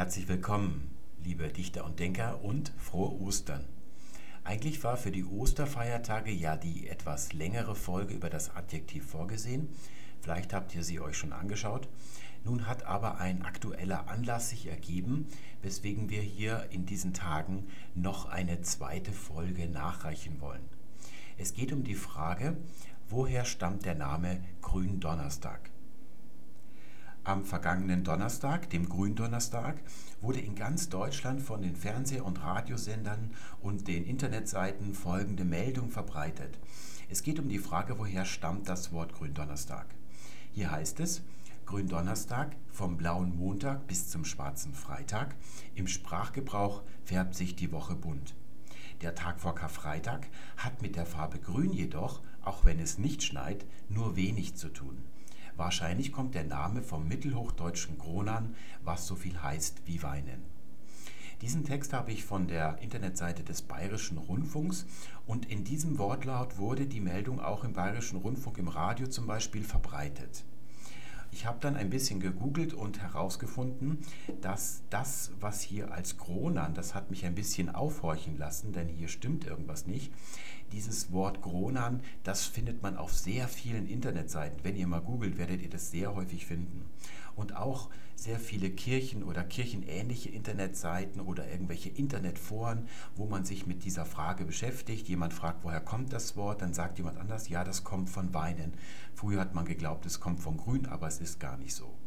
Herzlich willkommen, liebe Dichter und Denker und frohe Ostern. Eigentlich war für die Osterfeiertage ja die etwas längere Folge über das Adjektiv vorgesehen. Vielleicht habt ihr sie euch schon angeschaut. Nun hat aber ein aktueller Anlass sich ergeben, weswegen wir hier in diesen Tagen noch eine zweite Folge nachreichen wollen. Es geht um die Frage, woher stammt der Name Gründonnerstag? Am vergangenen Donnerstag, dem Gründonnerstag, wurde in ganz Deutschland von den Fernseh- und Radiosendern und den Internetseiten folgende Meldung verbreitet. Es geht um die Frage, woher stammt das Wort Gründonnerstag. Hier heißt es, Gründonnerstag vom blauen Montag bis zum schwarzen Freitag. Im Sprachgebrauch färbt sich die Woche bunt. Der Tag vor Karfreitag hat mit der Farbe Grün jedoch, auch wenn es nicht schneit, nur wenig zu tun. Wahrscheinlich kommt der Name vom mittelhochdeutschen Kronan, was so viel heißt wie weinen. Diesen Text habe ich von der Internetseite des Bayerischen Rundfunks und in diesem Wortlaut wurde die Meldung auch im Bayerischen Rundfunk im Radio zum Beispiel verbreitet. Ich habe dann ein bisschen gegoogelt und herausgefunden, dass das, was hier als Kronan, das hat mich ein bisschen aufhorchen lassen, denn hier stimmt irgendwas nicht. Dieses Wort Kronan, das findet man auf sehr vielen Internetseiten. Wenn ihr mal googelt, werdet ihr das sehr häufig finden. Und auch sehr viele Kirchen oder kirchenähnliche Internetseiten oder irgendwelche Internetforen, wo man sich mit dieser Frage beschäftigt. Jemand fragt, woher kommt das Wort? Dann sagt jemand anders, ja, das kommt von Weinen. Früher hat man geglaubt, es kommt von Grün, aber es ist gar nicht so.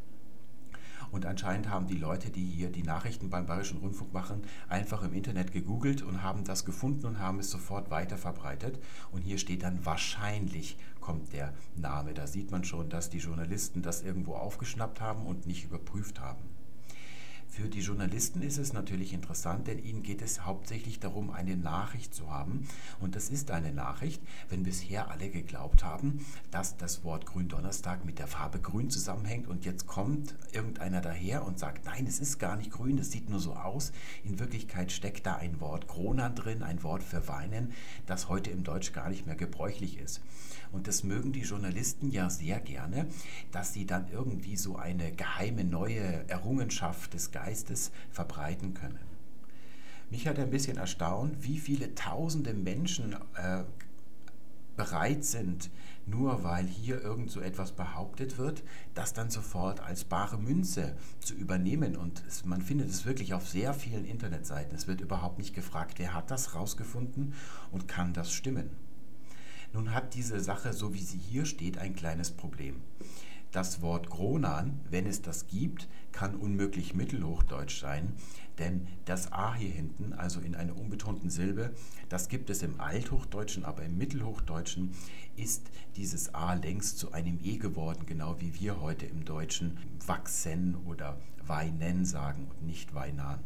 Und anscheinend haben die Leute, die hier die Nachrichten beim Bayerischen Rundfunk machen, einfach im Internet gegoogelt und haben das gefunden und haben es sofort weiter verbreitet. Und hier steht dann wahrscheinlich kommt der Name. Da sieht man schon, dass die Journalisten das irgendwo aufgeschnappt haben und nicht überprüft haben. Für die Journalisten ist es natürlich interessant, denn ihnen geht es hauptsächlich darum, eine Nachricht zu haben. Und das ist eine Nachricht, wenn bisher alle geglaubt haben, dass das Wort Gründonnerstag mit der Farbe Grün zusammenhängt und jetzt kommt irgendeiner daher und sagt, nein, es ist gar nicht grün, das sieht nur so aus. In Wirklichkeit steckt da ein Wort Kronan drin, ein Wort für Weinen, das heute im Deutsch gar nicht mehr gebräuchlich ist. Und das mögen die Journalisten ja sehr gerne, dass sie dann irgendwie so eine geheime neue Errungenschaft des Geistes verbreiten können. Mich hat ein bisschen erstaunt, wie viele tausende Menschen äh, bereit sind, nur weil hier irgend so etwas behauptet wird, das dann sofort als bare Münze zu übernehmen. Und es, man findet es wirklich auf sehr vielen Internetseiten. Es wird überhaupt nicht gefragt, wer hat das rausgefunden und kann das stimmen. Nun hat diese Sache, so wie sie hier steht, ein kleines Problem. Das Wort Kronan, wenn es das gibt, kann unmöglich Mittelhochdeutsch sein, denn das A hier hinten, also in einer unbetonten Silbe, das gibt es im Althochdeutschen, aber im Mittelhochdeutschen ist dieses A längst zu einem E geworden, genau wie wir heute im Deutschen wachsen oder weinen sagen und nicht weinan.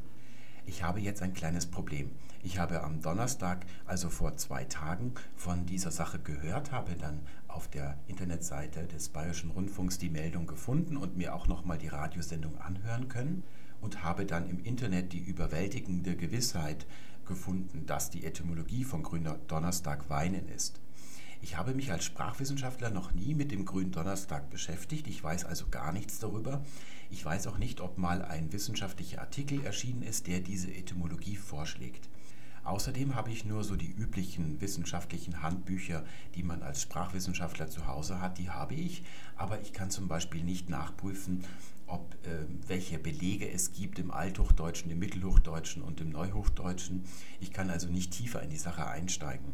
Ich habe jetzt ein kleines Problem. Ich habe am Donnerstag, also vor zwei Tagen, von dieser Sache gehört, habe dann auf der Internetseite des Bayerischen Rundfunks die Meldung gefunden und mir auch nochmal die Radiosendung anhören können und habe dann im Internet die überwältigende Gewissheit gefunden, dass die Etymologie von Grüner Donnerstag Weinen ist. Ich habe mich als Sprachwissenschaftler noch nie mit dem Gründonnerstag beschäftigt. Ich weiß also gar nichts darüber. Ich weiß auch nicht, ob mal ein wissenschaftlicher Artikel erschienen ist, der diese Etymologie vorschlägt. Außerdem habe ich nur so die üblichen wissenschaftlichen Handbücher, die man als Sprachwissenschaftler zu Hause hat, die habe ich, aber ich kann zum Beispiel nicht nachprüfen, ob äh, welche Belege es gibt im Althochdeutschen, im Mittelhochdeutschen und im Neuhochdeutschen. Ich kann also nicht tiefer in die Sache einsteigen.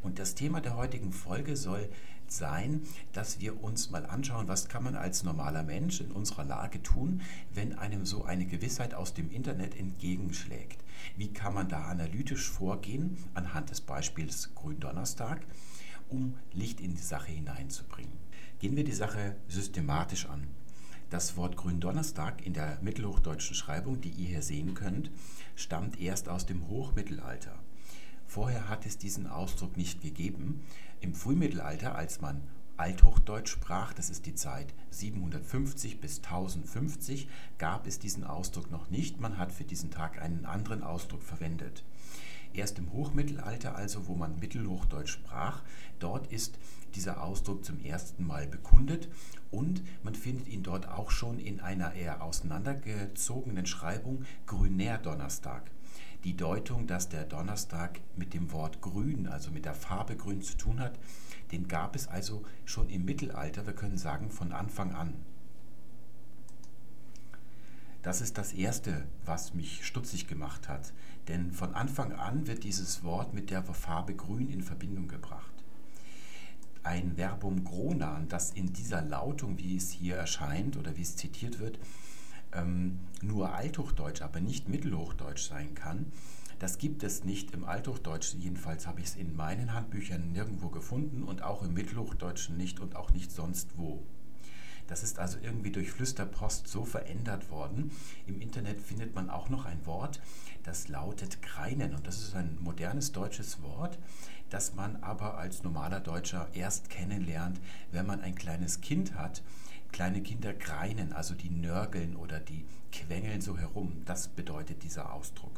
Und das Thema der heutigen Folge soll sein, dass wir uns mal anschauen, was kann man als normaler Mensch in unserer Lage tun, wenn einem so eine Gewissheit aus dem Internet entgegenschlägt. Wie kann man da analytisch vorgehen anhand des Beispiels Gründonnerstag, um Licht in die Sache hineinzubringen. Gehen wir die Sache systematisch an. Das Wort Gründonnerstag in der mittelhochdeutschen Schreibung, die ihr hier sehen könnt, stammt erst aus dem Hochmittelalter. Vorher hat es diesen Ausdruck nicht gegeben. Im Frühmittelalter, als man Althochdeutsch sprach, das ist die Zeit 750 bis 1050, gab es diesen Ausdruck noch nicht. Man hat für diesen Tag einen anderen Ausdruck verwendet. Erst im Hochmittelalter, also wo man Mittelhochdeutsch sprach, dort ist dieser Ausdruck zum ersten Mal bekundet und man findet ihn dort auch schon in einer eher auseinandergezogenen Schreibung Grüner Donnerstag. Die Deutung, dass der Donnerstag mit dem Wort grün, also mit der Farbe grün zu tun hat, den gab es also schon im Mittelalter, wir können sagen von Anfang an. Das ist das Erste, was mich stutzig gemacht hat, denn von Anfang an wird dieses Wort mit der Farbe grün in Verbindung gebracht. Ein Verbum gronan, das in dieser Lautung, wie es hier erscheint oder wie es zitiert wird, ähm, nur Althochdeutsch, aber nicht Mittelhochdeutsch sein kann, das gibt es nicht im Althochdeutschen, jedenfalls habe ich es in meinen Handbüchern nirgendwo gefunden und auch im Mittelhochdeutschen nicht und auch nicht sonst wo. Das ist also irgendwie durch Flüsterpost so verändert worden. Im Internet findet man auch noch ein Wort, das lautet Greinen. Und das ist ein modernes deutsches Wort, das man aber als normaler Deutscher erst kennenlernt, wenn man ein kleines Kind hat. Kleine Kinder greinen, also die nörgeln oder die quengeln so herum. Das bedeutet dieser Ausdruck.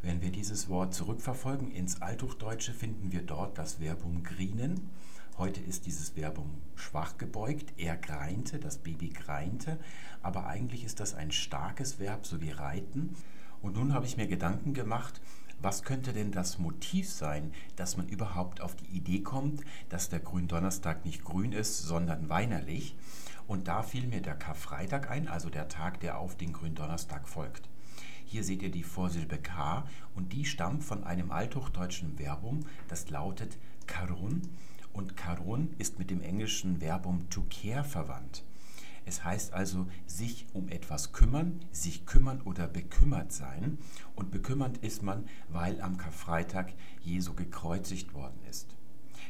Wenn wir dieses Wort zurückverfolgen ins Althochdeutsche, finden wir dort das Verbum grinen. Heute ist dieses Verbum schwach gebeugt. Er greinte, das Baby greinte, aber eigentlich ist das ein starkes Verb, so wie reiten. Und nun habe ich mir Gedanken gemacht, was könnte denn das Motiv sein, dass man überhaupt auf die Idee kommt, dass der Gründonnerstag nicht grün ist, sondern weinerlich? Und da fiel mir der Karfreitag ein, also der Tag, der auf den Gründonnerstag folgt. Hier seht ihr die Vorsilbe K und die stammt von einem althochdeutschen Verbum, das lautet karun und karun ist mit dem englischen Verbum to care verwandt. Es heißt also sich um etwas kümmern, sich kümmern oder bekümmert sein. Und bekümmert ist man, weil am Karfreitag Jesu gekreuzigt worden ist.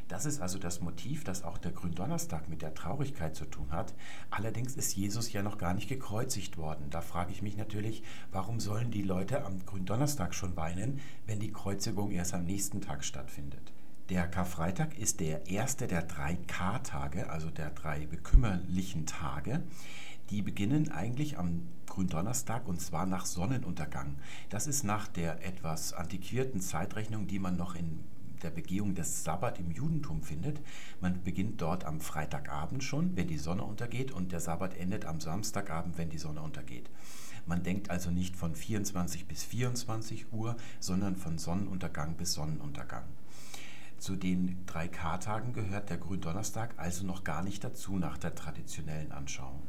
Das ist also das Motiv, das auch der Gründonnerstag mit der Traurigkeit zu tun hat. Allerdings ist Jesus ja noch gar nicht gekreuzigt worden. Da frage ich mich natürlich, warum sollen die Leute am Gründonnerstag schon weinen, wenn die Kreuzigung erst am nächsten Tag stattfindet? Der Karfreitag ist der erste der drei K-Tage, also der drei bekümmerlichen Tage. Die beginnen eigentlich am Gründonnerstag und zwar nach Sonnenuntergang. Das ist nach der etwas antiquierten Zeitrechnung, die man noch in der Begehung des Sabbat im Judentum findet. Man beginnt dort am Freitagabend schon, wenn die Sonne untergeht, und der Sabbat endet am Samstagabend, wenn die Sonne untergeht. Man denkt also nicht von 24 bis 24 Uhr, sondern von Sonnenuntergang bis Sonnenuntergang. Zu den drei K-Tagen gehört der Gründonnerstag also noch gar nicht dazu nach der traditionellen Anschauung.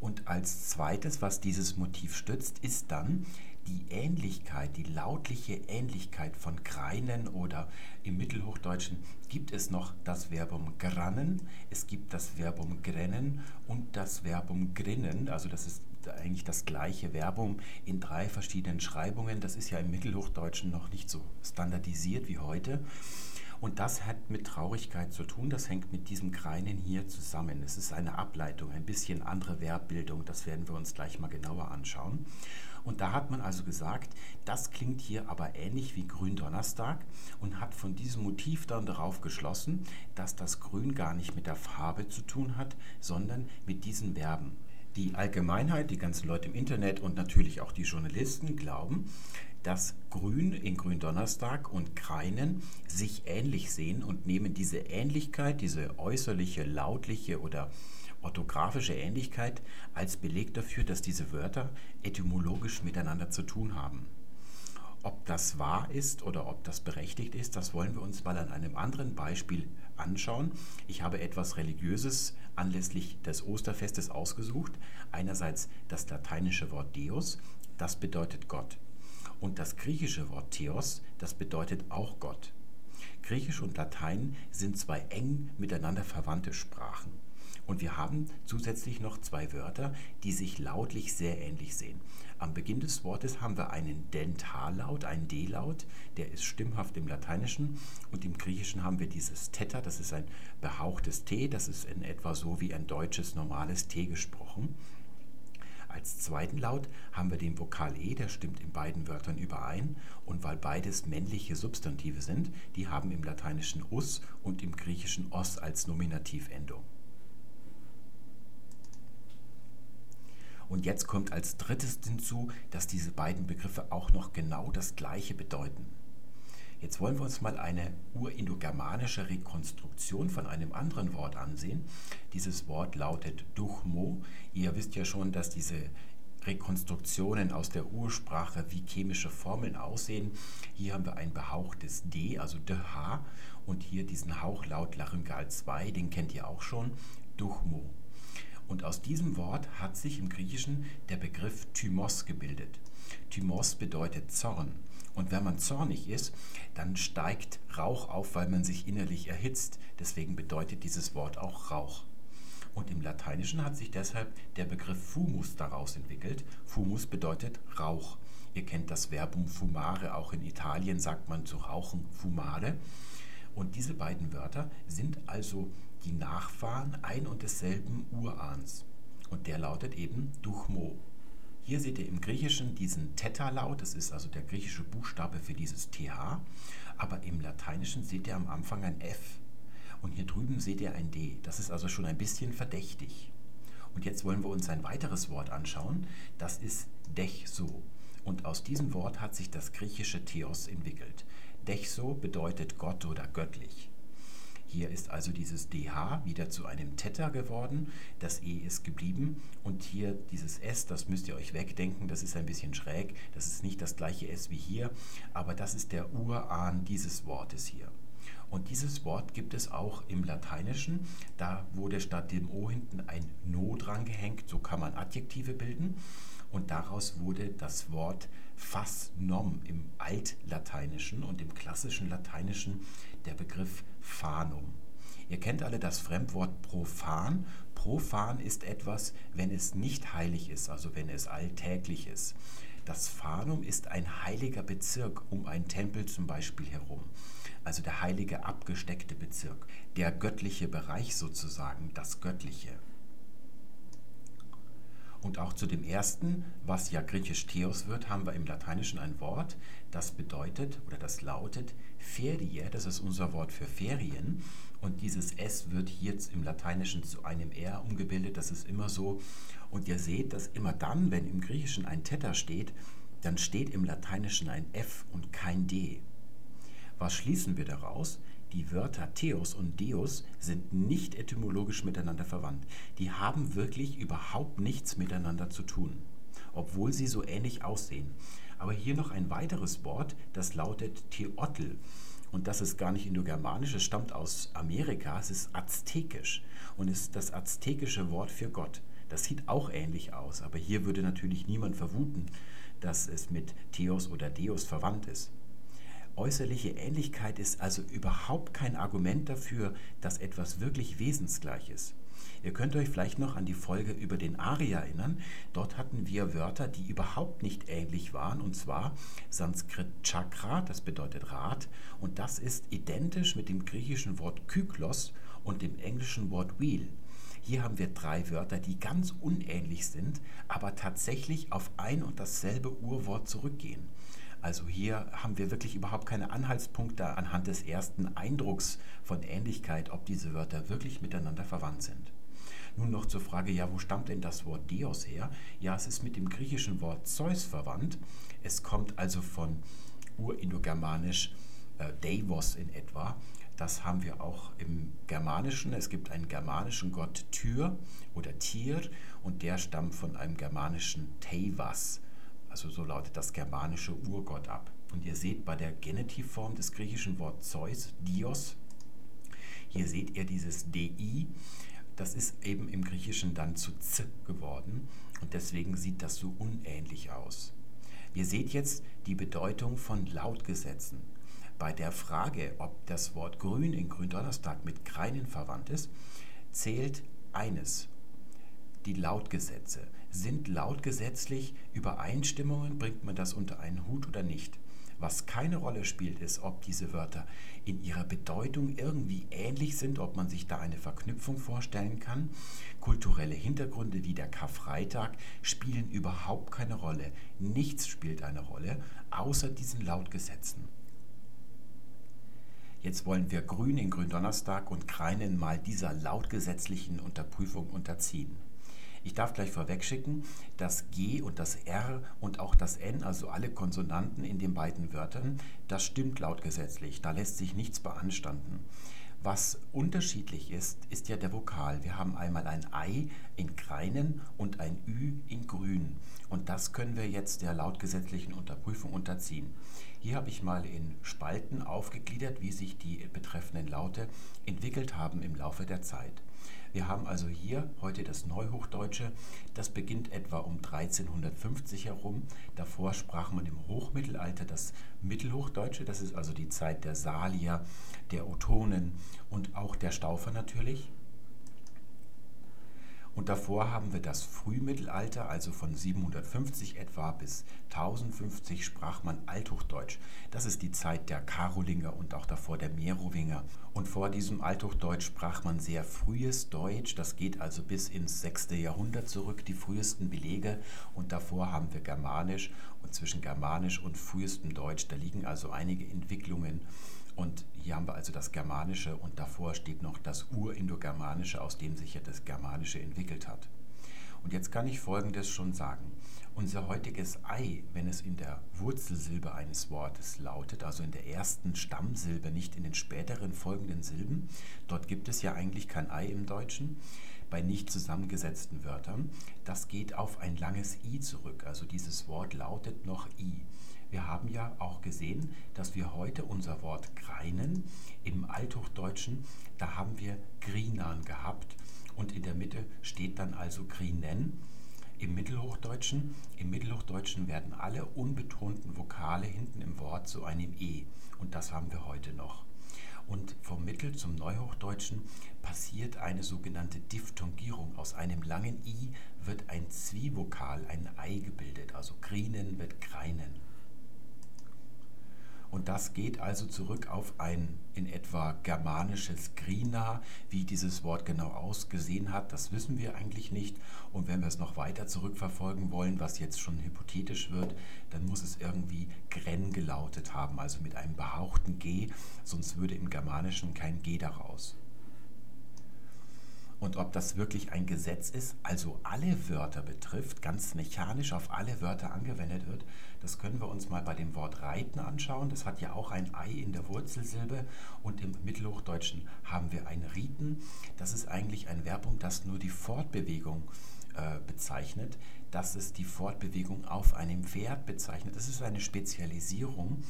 Und als zweites, was dieses Motiv stützt, ist dann die Ähnlichkeit, die lautliche Ähnlichkeit von Greinen oder im Mittelhochdeutschen gibt es noch das Verbum grannen, es gibt das Verbum grennen und das Verbum grinnen, also das ist eigentlich das gleiche Verbum in drei verschiedenen Schreibungen. Das ist ja im Mittelhochdeutschen noch nicht so standardisiert wie heute. Und das hat mit Traurigkeit zu tun, das hängt mit diesem Greinen hier zusammen. Es ist eine Ableitung, ein bisschen andere Verbbildung, das werden wir uns gleich mal genauer anschauen. Und da hat man also gesagt, das klingt hier aber ähnlich wie Gründonnerstag und hat von diesem Motiv dann darauf geschlossen, dass das Grün gar nicht mit der Farbe zu tun hat, sondern mit diesen Verben. Die Allgemeinheit, die ganzen Leute im Internet und natürlich auch die Journalisten glauben, dass Grün in Gründonnerstag und Kreinen sich ähnlich sehen und nehmen diese Ähnlichkeit, diese äußerliche, lautliche oder orthografische Ähnlichkeit als Beleg dafür, dass diese Wörter etymologisch miteinander zu tun haben. Ob das wahr ist oder ob das berechtigt ist, das wollen wir uns mal an einem anderen Beispiel anschauen. Ich habe etwas Religiöses anlässlich des Osterfestes ausgesucht. Einerseits das lateinische Wort Deus, das bedeutet Gott. Und das griechische Wort Theos, das bedeutet auch Gott. Griechisch und Latein sind zwei eng miteinander verwandte Sprachen. Und wir haben zusätzlich noch zwei Wörter, die sich lautlich sehr ähnlich sehen. Am Beginn des Wortes haben wir einen Dentallaut, einen D-Laut, der ist stimmhaft im Lateinischen. Und im Griechischen haben wir dieses Theta, das ist ein behauchtes T, das ist in etwa so wie ein deutsches normales T gesprochen. Als zweiten Laut haben wir den Vokal E, der stimmt in beiden Wörtern überein. Und weil beides männliche Substantive sind, die haben im Lateinischen us und im Griechischen os als Nominativendung. Und jetzt kommt als drittes hinzu, dass diese beiden Begriffe auch noch genau das Gleiche bedeuten. Jetzt wollen wir uns mal eine urindogermanische Rekonstruktion von einem anderen Wort ansehen. Dieses Wort lautet Duchmo. Ihr wisst ja schon, dass diese Rekonstruktionen aus der Ursprache wie chemische Formeln aussehen. Hier haben wir ein behauchtes D, also DH, und hier diesen Hauchlaut Laryngal 2, den kennt ihr auch schon, Duchmo. Und aus diesem Wort hat sich im Griechischen der Begriff Thymos gebildet. Thymos bedeutet Zorn. Und wenn man zornig ist, dann steigt Rauch auf, weil man sich innerlich erhitzt. Deswegen bedeutet dieses Wort auch Rauch. Und im Lateinischen hat sich deshalb der Begriff fumus daraus entwickelt. Fumus bedeutet Rauch. Ihr kennt das Verbum fumare, auch in Italien sagt man zu rauchen fumare. Und diese beiden Wörter sind also die Nachfahren ein und desselben Urahns. Und der lautet eben Duchmo. Hier seht ihr im Griechischen diesen Theta-Laut, das ist also der griechische Buchstabe für dieses TH, aber im Lateinischen seht ihr am Anfang ein F. Und hier drüben seht ihr ein D. Das ist also schon ein bisschen verdächtig. Und jetzt wollen wir uns ein weiteres Wort anschauen. Das ist Dechso. Und aus diesem Wort hat sich das griechische Theos entwickelt. Dechso bedeutet Gott oder göttlich. Hier ist also dieses DH wieder zu einem Theta geworden. Das E ist geblieben. Und hier dieses S, das müsst ihr euch wegdenken, das ist ein bisschen schräg. Das ist nicht das gleiche S wie hier, aber das ist der Urahn dieses Wortes hier. Und dieses Wort gibt es auch im Lateinischen. Da wurde statt dem O hinten ein No dran gehängt. So kann man Adjektive bilden. Und daraus wurde das Wort fas nom im Altlateinischen und im klassischen Lateinischen der Begriff fanum. Ihr kennt alle das Fremdwort profan. Profan ist etwas, wenn es nicht heilig ist, also wenn es alltäglich ist. Das Fanum ist ein heiliger Bezirk um einen Tempel zum Beispiel herum also der heilige abgesteckte Bezirk, der göttliche Bereich sozusagen, das Göttliche. Und auch zu dem ersten, was ja griechisch Theos wird, haben wir im Lateinischen ein Wort, das bedeutet oder das lautet Ferie, das ist unser Wort für Ferien. Und dieses S wird jetzt im Lateinischen zu einem R umgebildet, das ist immer so. Und ihr seht, dass immer dann, wenn im Griechischen ein Theta steht, dann steht im Lateinischen ein F und kein D. Was schließen wir daraus? Die Wörter Theos und Deus sind nicht etymologisch miteinander verwandt. Die haben wirklich überhaupt nichts miteinander zu tun, obwohl sie so ähnlich aussehen. Aber hier noch ein weiteres Wort, das lautet Theotl. Und das ist gar nicht indogermanisch, es stammt aus Amerika, es ist aztekisch und ist das aztekische Wort für Gott. Das sieht auch ähnlich aus, aber hier würde natürlich niemand vermuten, dass es mit Theos oder Deus verwandt ist. Äußerliche Ähnlichkeit ist also überhaupt kein Argument dafür, dass etwas wirklich wesensgleich ist. Ihr könnt euch vielleicht noch an die Folge über den Ari erinnern. Dort hatten wir Wörter, die überhaupt nicht ähnlich waren, und zwar Sanskrit Chakra, das bedeutet Rad, und das ist identisch mit dem griechischen Wort Kyklos und dem englischen Wort Wheel. Hier haben wir drei Wörter, die ganz unähnlich sind, aber tatsächlich auf ein und dasselbe Urwort zurückgehen. Also hier haben wir wirklich überhaupt keine Anhaltspunkte anhand des ersten Eindrucks von Ähnlichkeit, ob diese Wörter wirklich miteinander verwandt sind. Nun noch zur Frage, ja, wo stammt denn das Wort Deus her? Ja, es ist mit dem griechischen Wort Zeus verwandt. Es kommt also von urindogermanisch äh, Deivos in etwa. Das haben wir auch im Germanischen. Es gibt einen germanischen Gott Tyr oder Tyr und der stammt von einem germanischen Teivas also so lautet das germanische Urgott ab. Und ihr seht bei der Genitivform des griechischen Wortes Zeus, Dios, hier seht ihr dieses Di, das ist eben im Griechischen dann zu Z geworden und deswegen sieht das so unähnlich aus. Ihr seht jetzt die Bedeutung von Lautgesetzen. Bei der Frage, ob das Wort grün in Gründonnerstag mit Kreinen verwandt ist, zählt eines, die Lautgesetze. Sind lautgesetzlich Übereinstimmungen, bringt man das unter einen Hut oder nicht? Was keine Rolle spielt, ist, ob diese Wörter in ihrer Bedeutung irgendwie ähnlich sind, ob man sich da eine Verknüpfung vorstellen kann. Kulturelle Hintergründe wie der Karfreitag spielen überhaupt keine Rolle. Nichts spielt eine Rolle, außer diesen Lautgesetzen. Jetzt wollen wir Grün in Gründonnerstag und Kreinen mal dieser lautgesetzlichen Unterprüfung unterziehen. Ich darf gleich vorwegschicken, das G und das R und auch das N, also alle Konsonanten in den beiden Wörtern, das stimmt lautgesetzlich. Da lässt sich nichts beanstanden. Was unterschiedlich ist, ist ja der Vokal. Wir haben einmal ein Ei in Kreinen und ein Ü in Grün. Und das können wir jetzt der lautgesetzlichen Unterprüfung unterziehen. Hier habe ich mal in Spalten aufgegliedert, wie sich die betreffenden Laute entwickelt haben im Laufe der Zeit. Wir haben also hier heute das Neuhochdeutsche. Das beginnt etwa um 1350 herum. Davor sprach man im Hochmittelalter das Mittelhochdeutsche. Das ist also die Zeit der Salier, der Otonen und auch der Staufer natürlich. Und davor haben wir das Frühmittelalter, also von 750 etwa bis 1050 sprach man Althochdeutsch. Das ist die Zeit der Karolinger und auch davor der Merowinger. Und vor diesem Althochdeutsch sprach man sehr frühes Deutsch. Das geht also bis ins 6. Jahrhundert zurück, die frühesten Belege. Und davor haben wir Germanisch und zwischen Germanisch und frühestem Deutsch, da liegen also einige Entwicklungen. Und hier haben wir also das Germanische und davor steht noch das Urindogermanische, aus dem sich ja das Germanische entwickelt hat. Und jetzt kann ich Folgendes schon sagen. Unser heutiges Ei, wenn es in der Wurzelsilbe eines Wortes lautet, also in der ersten Stammsilbe, nicht in den späteren folgenden Silben, dort gibt es ja eigentlich kein Ei im Deutschen, bei nicht zusammengesetzten Wörtern, das geht auf ein langes I zurück. Also dieses Wort lautet noch I. Wir haben ja auch gesehen, dass wir heute unser Wort greinen im Althochdeutschen, da haben wir grinan gehabt und in der Mitte steht dann also grinen. Im Mittelhochdeutschen, im Mittelhochdeutschen werden alle unbetonten Vokale hinten im Wort zu einem E und das haben wir heute noch. Und vom Mittel zum Neuhochdeutschen passiert eine sogenannte Diphthongierung. Aus einem langen I wird ein Zwievokal, ein Ei gebildet, also grinen wird greinen. Und das geht also zurück auf ein in etwa germanisches Grina. Wie dieses Wort genau ausgesehen hat, das wissen wir eigentlich nicht. Und wenn wir es noch weiter zurückverfolgen wollen, was jetzt schon hypothetisch wird, dann muss es irgendwie Gren gelautet haben, also mit einem behauchten G, sonst würde im Germanischen kein G daraus und ob das wirklich ein Gesetz ist, also alle Wörter betrifft, ganz mechanisch auf alle Wörter angewendet wird, das können wir uns mal bei dem Wort reiten anschauen. Das hat ja auch ein Ei in der Wurzelsilbe und im Mittelhochdeutschen haben wir ein Rieten. Das ist eigentlich ein Verbum, das nur die Fortbewegung äh, bezeichnet. Das ist die Fortbewegung auf einem Pferd bezeichnet. Das ist eine Spezialisierung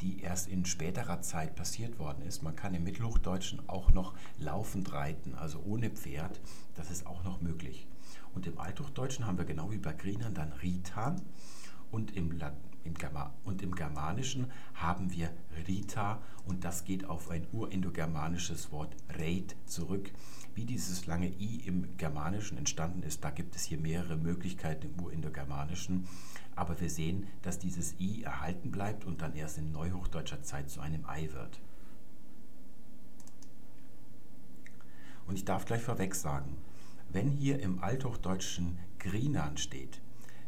die erst in späterer Zeit passiert worden ist. Man kann im Mittelhochdeutschen auch noch laufend reiten, also ohne Pferd. Das ist auch noch möglich. Und im Althochdeutschen haben wir genau wie bei Grienern dann Ritan und im, und im Germanischen haben wir Rita und das geht auf ein urindogermanisches Wort Reit zurück. Wie dieses lange I im Germanischen entstanden ist, da gibt es hier mehrere Möglichkeiten im Urindogermanischen. Aber wir sehen, dass dieses I erhalten bleibt und dann erst in neuhochdeutscher Zeit zu einem Ei wird. Und ich darf gleich vorweg sagen, wenn hier im Althochdeutschen Grinan steht,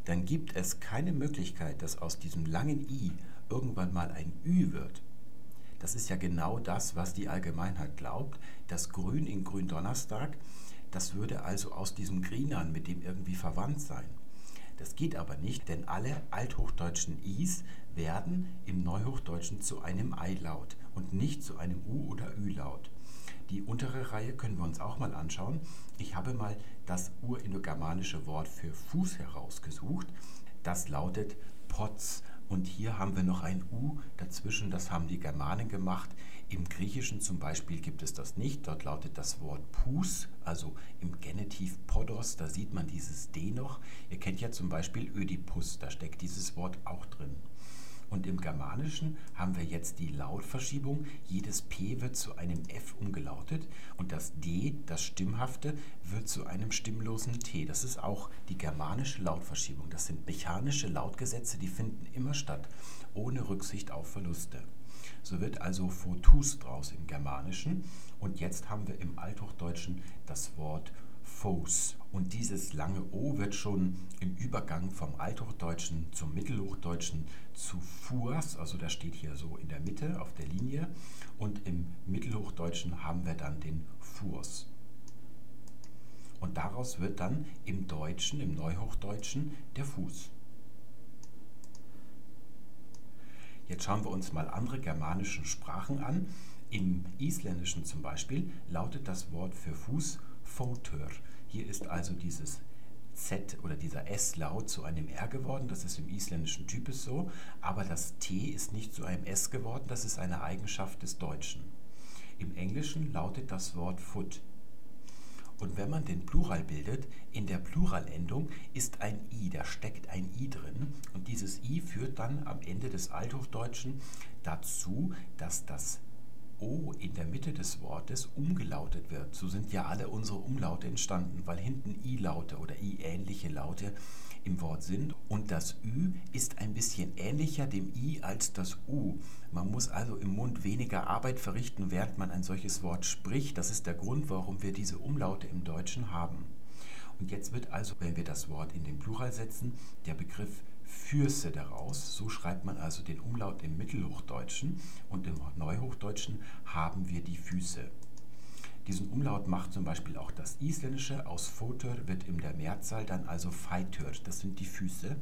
dann gibt es keine Möglichkeit, dass aus diesem langen I irgendwann mal ein Ü wird. Das ist ja genau das, was die Allgemeinheit glaubt. Das Grün in Gründonnerstag, das würde also aus diesem Grinan mit dem irgendwie verwandt sein. Das geht aber nicht, denn alle althochdeutschen Is werden im Neuhochdeutschen zu einem Ei-Laut und nicht zu einem U- oder Ü-Laut. Die untere Reihe können wir uns auch mal anschauen. Ich habe mal das urindogermanische Wort für Fuß herausgesucht. Das lautet Potz. Und hier haben wir noch ein U dazwischen, das haben die Germanen gemacht. Im Griechischen zum Beispiel gibt es das nicht. Dort lautet das Wort Pus, also im Genitiv Podos, da sieht man dieses D noch. Ihr kennt ja zum Beispiel Ödipus, da steckt dieses Wort auch drin. Und im Germanischen haben wir jetzt die Lautverschiebung. Jedes P wird zu einem F umgelautet und das D, das Stimmhafte, wird zu einem stimmlosen T. Das ist auch die germanische Lautverschiebung. Das sind mechanische Lautgesetze, die finden immer statt, ohne Rücksicht auf Verluste. So wird also Fotus draus im Germanischen. Und jetzt haben wir im Althochdeutschen das Wort Fos. Und dieses lange O wird schon im Übergang vom Althochdeutschen zum Mittelhochdeutschen zu Fuas, also das steht hier so in der Mitte auf der Linie. Und im Mittelhochdeutschen haben wir dann den Furs. Und daraus wird dann im Deutschen, im Neuhochdeutschen, der Fuß. Jetzt schauen wir uns mal andere germanische Sprachen an. Im Isländischen zum Beispiel lautet das Wort für Fuß Fótur. Hier ist also dieses Z oder dieser S-Laut zu einem R geworden. Das ist im isländischen Typus so. Aber das T ist nicht zu einem S geworden. Das ist eine Eigenschaft des Deutschen. Im Englischen lautet das Wort Foot. Und wenn man den Plural bildet, in der Pluralendung ist ein I, da steckt ein I drin. Und dieses I führt dann am Ende des Althochdeutschen dazu, dass das O in der Mitte des Wortes umgelautet wird. So sind ja alle unsere Umlaute entstanden, weil hinten I-Laute oder I-ähnliche Laute im Wort sind. Und das Ü ist ein bisschen ähnlicher dem I als das U. Man muss also im Mund weniger Arbeit verrichten, während man ein solches Wort spricht. Das ist der Grund, warum wir diese Umlaute im Deutschen haben. Und jetzt wird also, wenn wir das Wort in den Plural setzen, der Begriff Fürse daraus. So schreibt man also den Umlaut im Mittelhochdeutschen und im Neuhochdeutschen haben wir die Füße. Diesen Umlaut macht zum Beispiel auch das Isländische. Aus Fotur wird in der Mehrzahl dann also Feitur, das sind die Füße.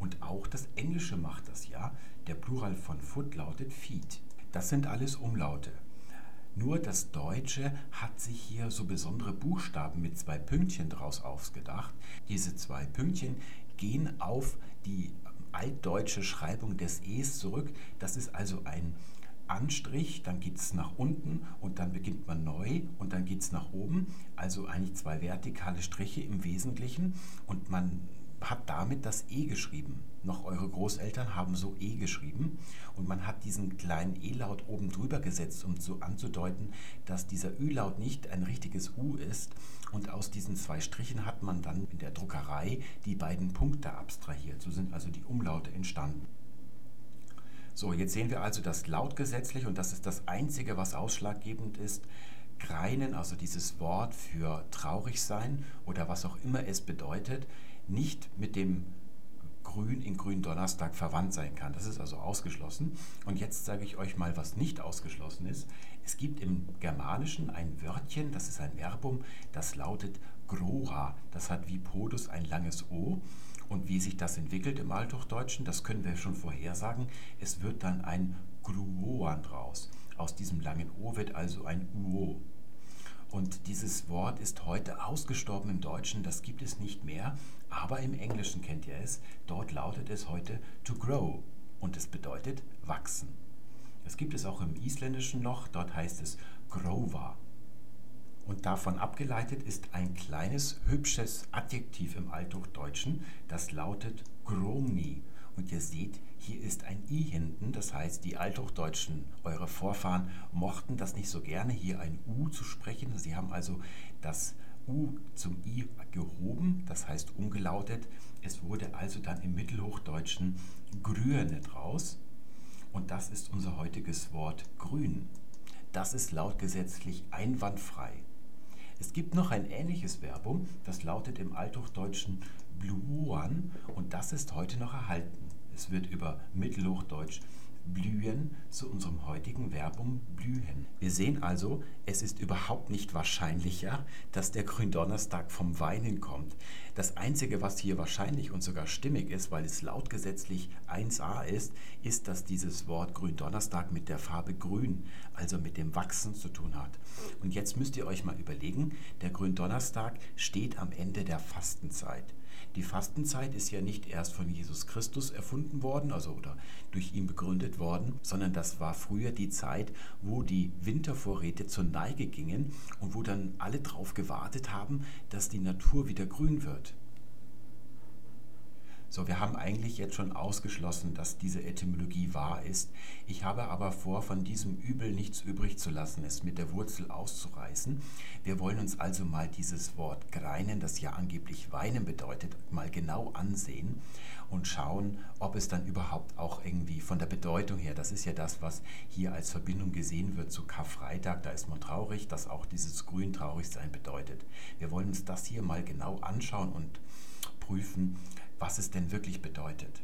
Und auch das Englische macht das ja. Der Plural von Foot lautet Feet. Das sind alles Umlaute. Nur das Deutsche hat sich hier so besondere Buchstaben mit zwei Pünktchen draus ausgedacht. Diese zwei Pünktchen gehen auf die altdeutsche Schreibung des Es zurück. Das ist also ein Anstrich, dann geht es nach unten und dann beginnt man neu und dann geht es nach oben. Also eigentlich zwei vertikale Striche im Wesentlichen und man hat damit das E geschrieben. Noch eure Großeltern haben so E geschrieben und man hat diesen kleinen E-Laut oben drüber gesetzt, um so anzudeuten, dass dieser Ü-Laut nicht ein richtiges U ist. Und aus diesen zwei Strichen hat man dann in der Druckerei die beiden Punkte abstrahiert. So sind also die Umlaute entstanden. So, jetzt sehen wir also das lautgesetzlich und das ist das Einzige, was ausschlaggebend ist. Greinen, also dieses Wort für traurig sein oder was auch immer es bedeutet, nicht mit dem Grün in Gründonnerstag verwandt sein kann. Das ist also ausgeschlossen. Und jetzt sage ich euch mal, was nicht ausgeschlossen ist. Es gibt im Germanischen ein Wörtchen, das ist ein Verbum, das lautet Grora. Das hat wie Podus ein langes O. Und wie sich das entwickelt im Althochdeutschen, das können wir schon vorhersagen. Es wird dann ein Gruoan draus. Aus diesem langen O wird also ein Uo. Und dieses Wort ist heute ausgestorben im Deutschen, das gibt es nicht mehr, aber im Englischen kennt ihr es. Dort lautet es heute to grow und es bedeutet wachsen. Das gibt es auch im Isländischen noch, dort heißt es grova. Und davon abgeleitet ist ein kleines, hübsches Adjektiv im Althochdeutschen, das lautet gromni. Und ihr seht, hier ist ein i hinten, das heißt, die Althochdeutschen, eure Vorfahren, mochten das nicht so gerne, hier ein u zu sprechen. Sie haben also das u zum i gehoben, das heißt umgelautet. Es wurde also dann im Mittelhochdeutschen grüne draus. Und das ist unser heutiges Wort grün. Das ist lautgesetzlich einwandfrei. Es gibt noch ein ähnliches Verbum, das lautet im Althochdeutschen bluan und das ist heute noch erhalten. Es wird über Mittelhochdeutsch blühen zu unserem heutigen Verbum blühen. Wir sehen also, es ist überhaupt nicht wahrscheinlicher, dass der Gründonnerstag vom Weinen kommt. Das Einzige, was hier wahrscheinlich und sogar stimmig ist, weil es lautgesetzlich 1a ist, ist, dass dieses Wort Gründonnerstag mit der Farbe grün, also mit dem Wachsen zu tun hat. Und jetzt müsst ihr euch mal überlegen, der Gründonnerstag steht am Ende der Fastenzeit. Die Fastenzeit ist ja nicht erst von Jesus Christus erfunden worden, also oder durch ihn begründet worden, sondern das war früher die Zeit, wo die Wintervorräte zur Neige gingen und wo dann alle darauf gewartet haben, dass die Natur wieder grün wird. So, wir haben eigentlich jetzt schon ausgeschlossen, dass diese Etymologie wahr ist. Ich habe aber vor, von diesem Übel nichts übrig zu lassen, es mit der Wurzel auszureißen. Wir wollen uns also mal dieses Wort greinen, das ja angeblich weinen bedeutet, mal genau ansehen und schauen, ob es dann überhaupt auch irgendwie von der Bedeutung her, das ist ja das, was hier als Verbindung gesehen wird zu Karfreitag, da ist man traurig, dass auch dieses Grün traurig sein bedeutet. Wir wollen uns das hier mal genau anschauen und prüfen, was es denn wirklich bedeutet.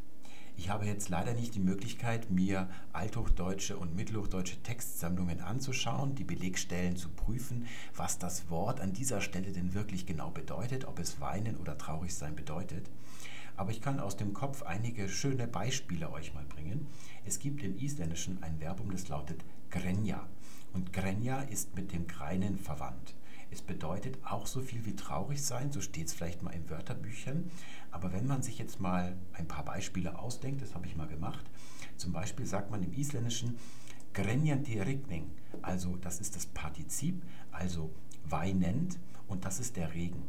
Ich habe jetzt leider nicht die Möglichkeit, mir althochdeutsche und mittelhochdeutsche Textsammlungen anzuschauen, die Belegstellen zu prüfen, was das Wort an dieser Stelle denn wirklich genau bedeutet, ob es weinen oder traurig sein bedeutet. Aber ich kann aus dem Kopf einige schöne Beispiele euch mal bringen. Es gibt im Isländischen ein Verbum, das lautet grenja. Und grenja ist mit dem Greinen verwandt. Es bedeutet auch so viel wie traurig sein, so steht es vielleicht mal in Wörterbüchern. Aber wenn man sich jetzt mal ein paar Beispiele ausdenkt, das habe ich mal gemacht. Zum Beispiel sagt man im Isländischen grenjandi also das ist das Partizip, also weinend und das ist der Regen.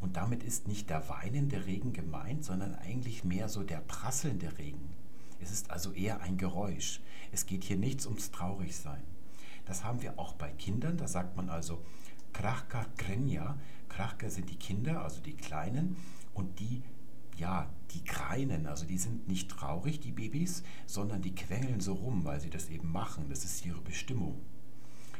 Und damit ist nicht der weinende Regen gemeint, sondern eigentlich mehr so der prasselnde Regen. Es ist also eher ein Geräusch. Es geht hier nichts ums Traurigsein. Das haben wir auch bei Kindern. Da sagt man also Krachka Krenja. Krachka sind die Kinder, also die Kleinen. Und die, ja, die kreinen, also die sind nicht traurig, die Babys, sondern die quengeln so rum, weil sie das eben machen. Das ist ihre Bestimmung.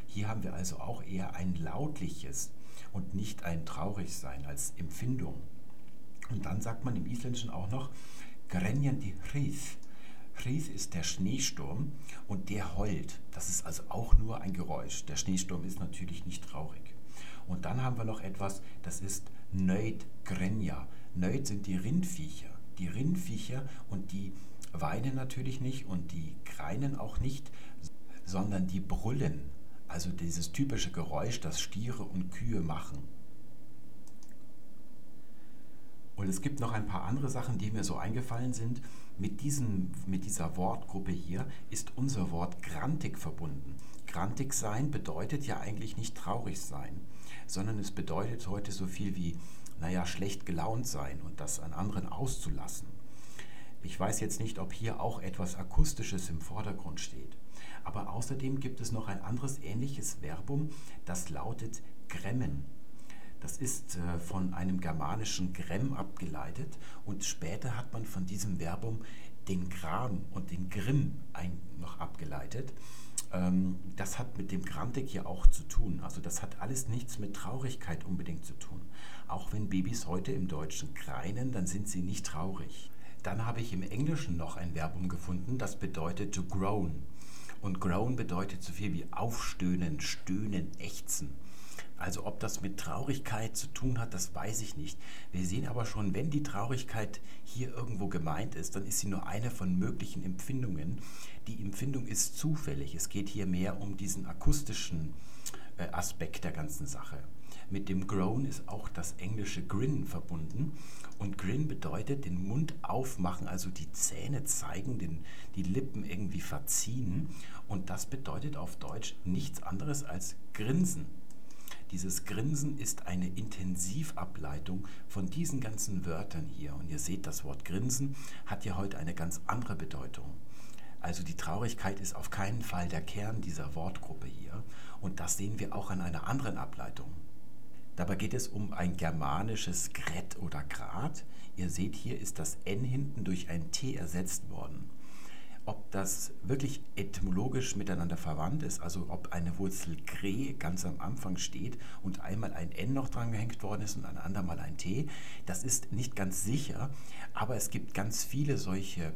Hier haben wir also auch eher ein lautliches und nicht ein Traurigsein als Empfindung. Und dann sagt man im Isländischen auch noch Grenjan die Hris. Hris ist der Schneesturm und der heult. Das ist also auch nur ein Geräusch. Der Schneesturm ist natürlich nicht traurig. Und dann haben wir noch etwas, das ist Nöid Grenja. Nöid sind die Rindviecher. Die Rindviecher und die weinen natürlich nicht und die kreinen auch nicht, sondern die brüllen. Also dieses typische Geräusch, das Stiere und Kühe machen. Und es gibt noch ein paar andere Sachen, die mir so eingefallen sind. Mit, diesem, mit dieser Wortgruppe hier ist unser Wort grantig verbunden. Grantig sein bedeutet ja eigentlich nicht traurig sein, sondern es bedeutet heute so viel wie, naja, schlecht gelaunt sein und das an anderen auszulassen. Ich weiß jetzt nicht, ob hier auch etwas Akustisches im Vordergrund steht. Aber außerdem gibt es noch ein anderes ähnliches Verbum, das lautet gremmen. Das ist äh, von einem germanischen Grem abgeleitet und später hat man von diesem Verbum den Gram und den Grimm noch abgeleitet. Ähm, das hat mit dem Grantik ja auch zu tun. Also das hat alles nichts mit Traurigkeit unbedingt zu tun. Auch wenn Babys heute im Deutschen kreinen, dann sind sie nicht traurig. Dann habe ich im Englischen noch ein Verbum gefunden, das bedeutet to groan. Und groan bedeutet so viel wie aufstöhnen, stöhnen, ächzen. Also ob das mit Traurigkeit zu tun hat, das weiß ich nicht. Wir sehen aber schon, wenn die Traurigkeit hier irgendwo gemeint ist, dann ist sie nur eine von möglichen Empfindungen. Die Empfindung ist zufällig. Es geht hier mehr um diesen akustischen äh, Aspekt der ganzen Sache. Mit dem Groan ist auch das englische Grin verbunden. Und Grin bedeutet den Mund aufmachen, also die Zähne zeigen, den, die Lippen irgendwie verziehen. Und das bedeutet auf Deutsch nichts anderes als Grinsen. Dieses Grinsen ist eine Intensivableitung von diesen ganzen Wörtern hier. Und ihr seht, das Wort Grinsen hat ja heute eine ganz andere Bedeutung. Also die Traurigkeit ist auf keinen Fall der Kern dieser Wortgruppe hier. Und das sehen wir auch an einer anderen Ableitung. Dabei geht es um ein germanisches Gret oder Grad. Ihr seht, hier ist das N hinten durch ein T ersetzt worden ob das wirklich etymologisch miteinander verwandt ist, also ob eine Wurzel Gre ganz am Anfang steht und einmal ein N noch dran gehängt worden ist und ein andermal ein T, das ist nicht ganz sicher, aber es gibt ganz viele solche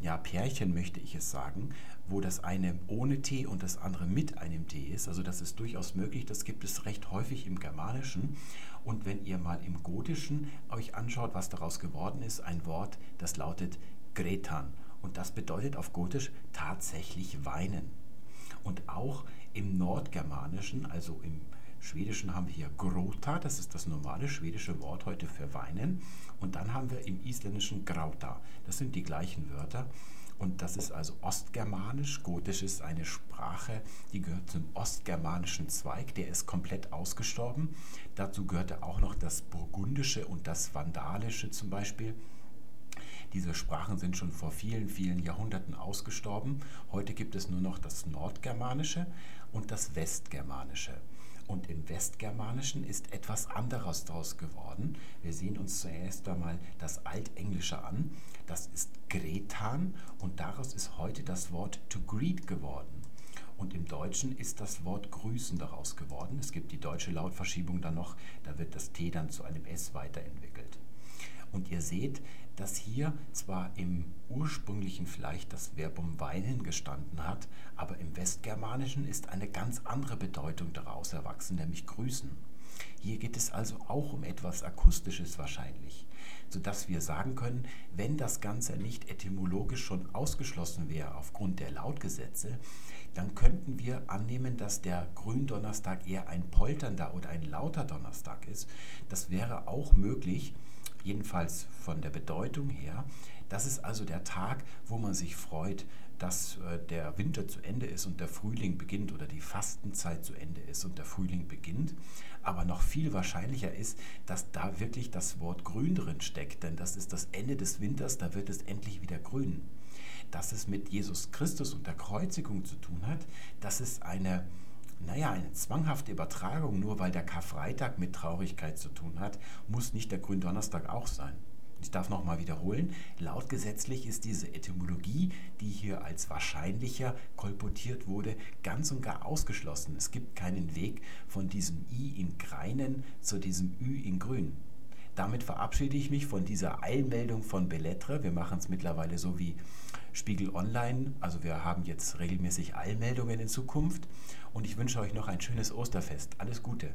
ja, Pärchen, möchte ich es sagen, wo das eine ohne T und das andere mit einem T ist. Also das ist durchaus möglich, das gibt es recht häufig im Germanischen. Und wenn ihr mal im Gotischen euch anschaut, was daraus geworden ist, ein Wort, das lautet Gretan. Und das bedeutet auf Gotisch tatsächlich weinen. Und auch im Nordgermanischen, also im Schwedischen haben wir hier Grota, das ist das normale schwedische Wort heute für weinen. Und dann haben wir im Isländischen Grauta, das sind die gleichen Wörter. Und das ist also Ostgermanisch. Gotisch ist eine Sprache, die gehört zum ostgermanischen Zweig, der ist komplett ausgestorben. Dazu gehörte auch noch das Burgundische und das Vandalische zum Beispiel. Diese Sprachen sind schon vor vielen, vielen Jahrhunderten ausgestorben. Heute gibt es nur noch das Nordgermanische und das Westgermanische. Und im Westgermanischen ist etwas anderes daraus geworden. Wir sehen uns zuerst einmal das Altenglische an. Das ist Gretan und daraus ist heute das Wort to greet geworden. Und im Deutschen ist das Wort grüßen daraus geworden. Es gibt die deutsche Lautverschiebung dann noch, da wird das T dann zu einem S weiterentwickelt. Und ihr seht, dass hier zwar im ursprünglichen vielleicht das Verbum weinen gestanden hat, aber im Westgermanischen ist eine ganz andere Bedeutung daraus erwachsen, nämlich grüßen. Hier geht es also auch um etwas Akustisches wahrscheinlich, sodass wir sagen können, wenn das Ganze nicht etymologisch schon ausgeschlossen wäre aufgrund der Lautgesetze, dann könnten wir annehmen, dass der Gründonnerstag eher ein polternder oder ein lauter Donnerstag ist. Das wäre auch möglich, jedenfalls von der Bedeutung her. Das ist also der Tag, wo man sich freut, dass äh, der Winter zu Ende ist und der Frühling beginnt oder die Fastenzeit zu Ende ist und der Frühling beginnt. Aber noch viel wahrscheinlicher ist, dass da wirklich das Wort grün drin steckt, denn das ist das Ende des Winters, da wird es endlich wieder grün. Dass es mit Jesus Christus und der Kreuzigung zu tun hat, das ist eine naja, eine zwanghafte Übertragung, nur weil der Karfreitag mit Traurigkeit zu tun hat, muss nicht der Gründonnerstag auch sein. Ich darf nochmal wiederholen, laut gesetzlich ist diese Etymologie, die hier als wahrscheinlicher kolportiert wurde, ganz und gar ausgeschlossen. Es gibt keinen Weg von diesem I in Greinen zu diesem Ü in Grün. Damit verabschiede ich mich von dieser Eilmeldung von Bellettre. Wir machen es mittlerweile so wie Spiegel Online. Also wir haben jetzt regelmäßig Eilmeldungen in Zukunft. Und ich wünsche euch noch ein schönes Osterfest. Alles Gute.